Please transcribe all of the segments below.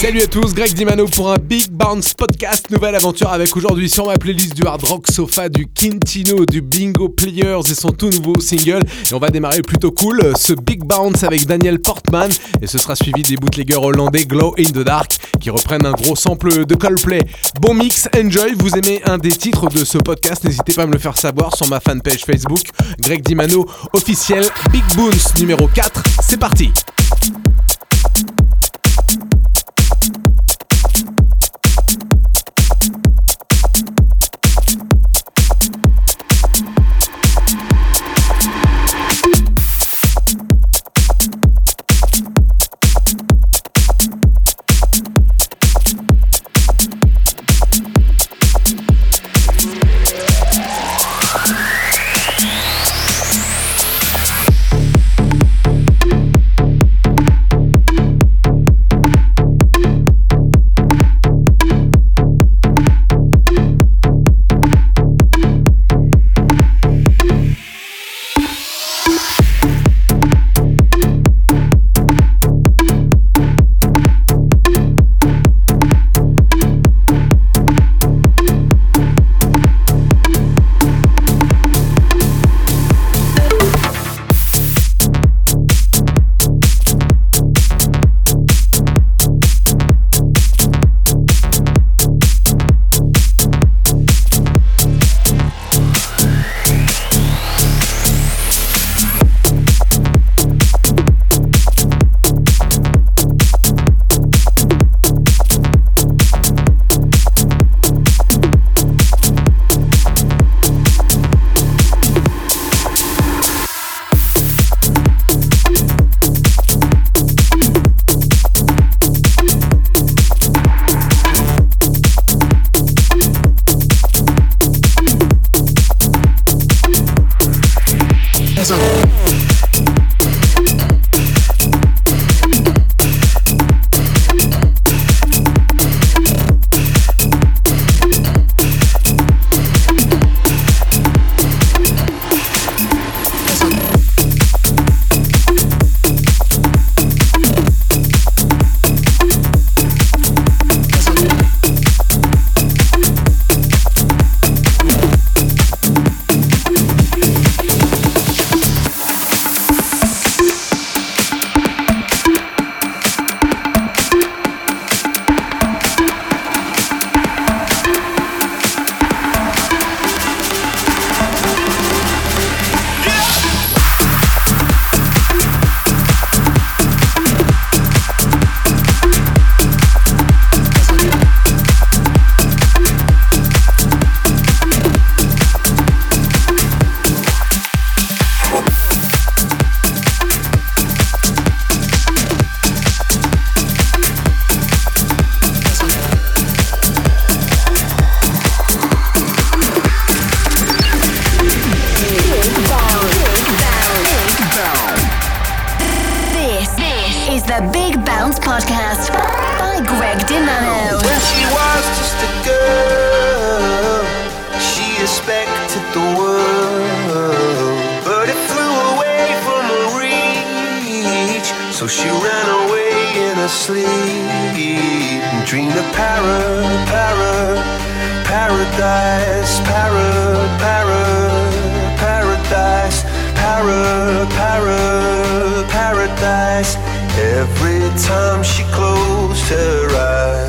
Salut à tous, Greg Dimano pour un Big Bounce podcast. Nouvelle aventure avec aujourd'hui sur ma playlist du hard rock sofa du Quintino, du Bingo Players et son tout nouveau single. Et on va démarrer plutôt cool, ce Big Bounce avec Daniel Portman. Et ce sera suivi des bootleggers hollandais Glow in the Dark qui reprennent un gros sample de Coldplay. Bon mix, enjoy. Vous aimez un des titres de ce podcast N'hésitez pas à me le faire savoir sur ma fanpage Facebook, Greg Dimano officiel. Big Bounce numéro 4, c'est parti. Bounce Podcast by Greg DiMano. When she was just a girl, she expected the world, but it flew away from her reach. So she ran away in her sleep and dreamed of para, para, paradise, para, para, paradise, para, para time she closed her eyes.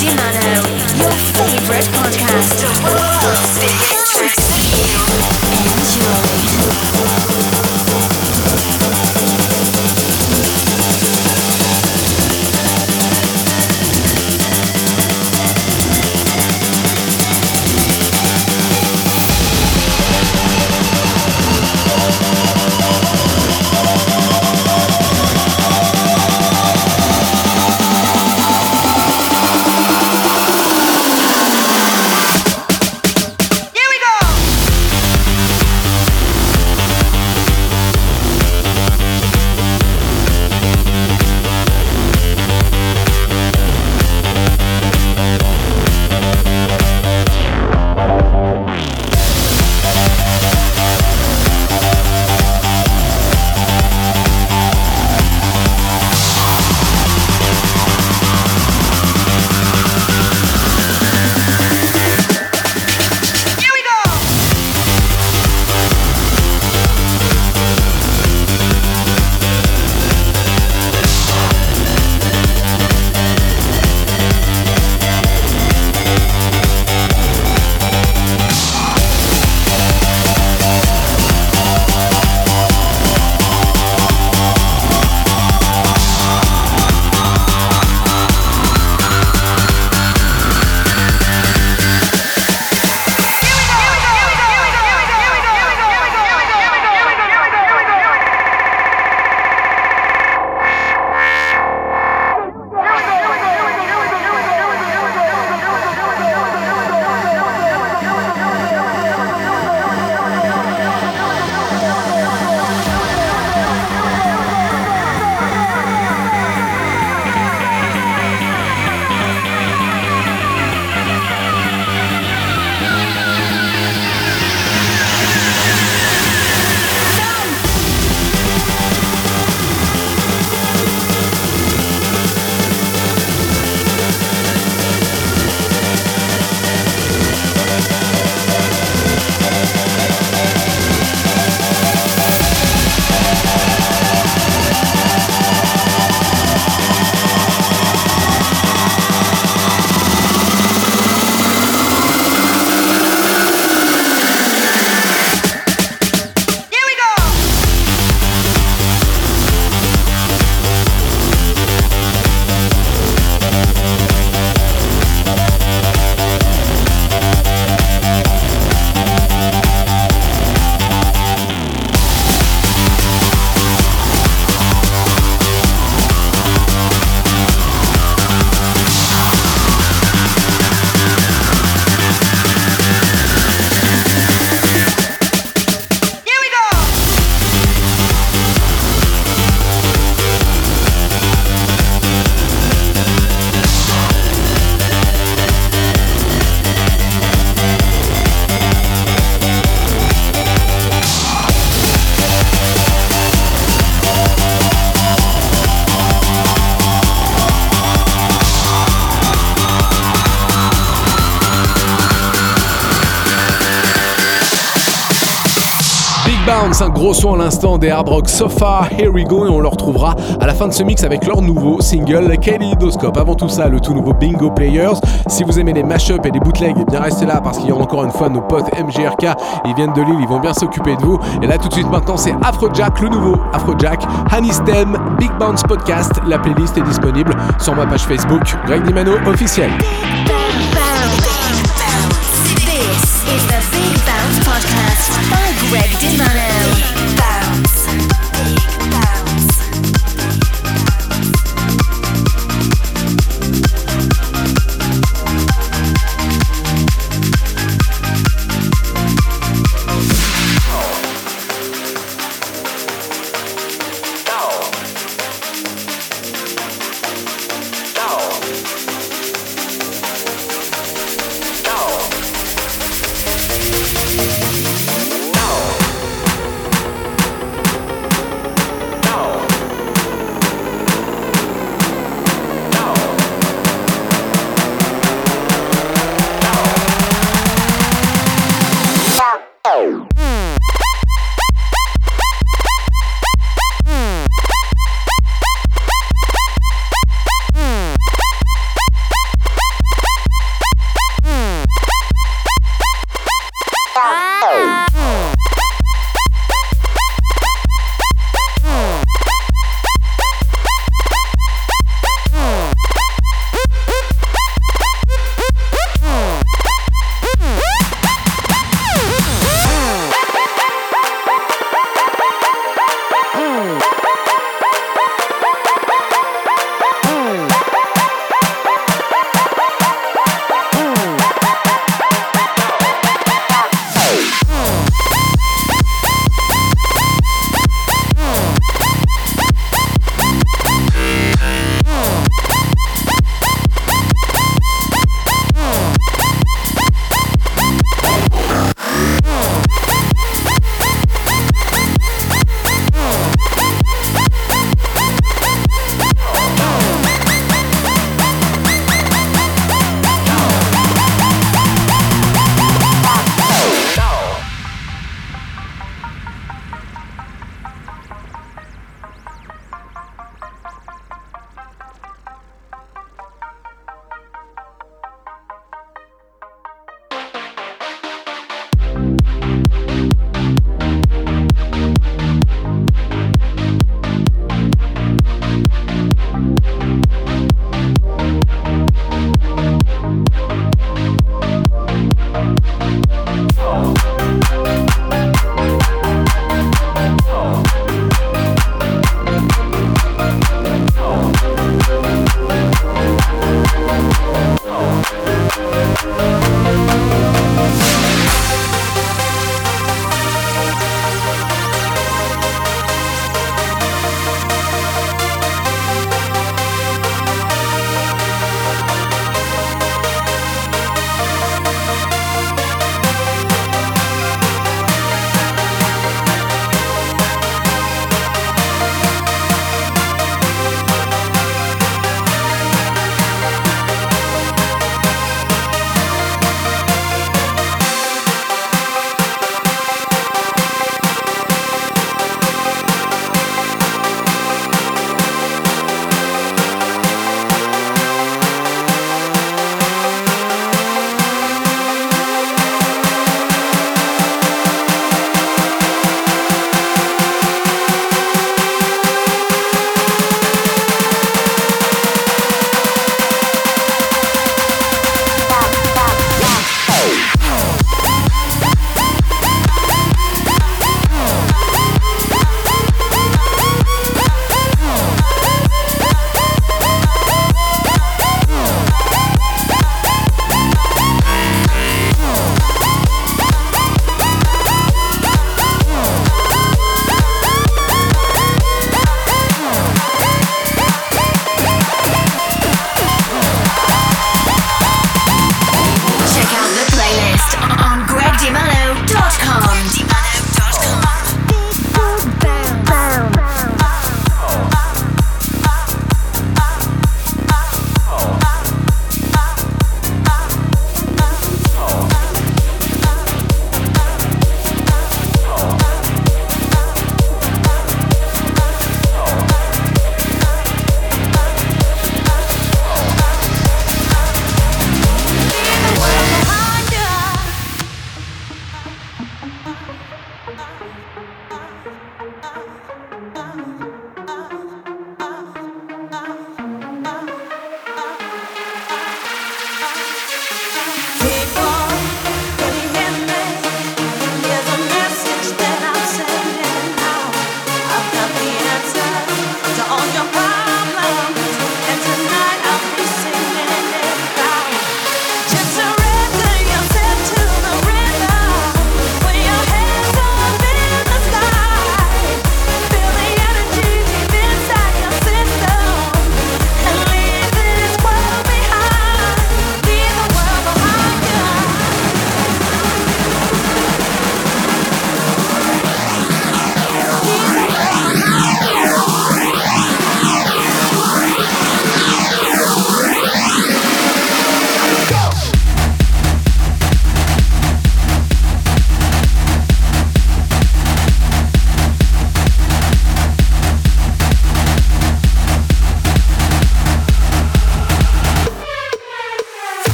dinner. Your favorite. Gros à l'instant des Hard Rock Sofa, Here We Go, et on le retrouvera à la fin de ce mix avec leur nouveau single Kaleidoscope. Avant tout ça, le tout nouveau Bingo Players. Si vous aimez les mashups et les bootlegs, eh bien restez là parce qu'il y a encore une fois nos potes MGRK, ils viennent de Lille, ils vont bien s'occuper de vous. Et là tout de suite maintenant, c'est Afrojack, le nouveau Afrojack, Honey Stem, Big Bounce Podcast. La playlist est disponible sur ma page Facebook, Greg Dimano officiel. Podcast by Greg Dimano.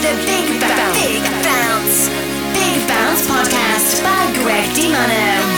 The Big Bounce. Big Bounce. Podcast by. Greg DiMano.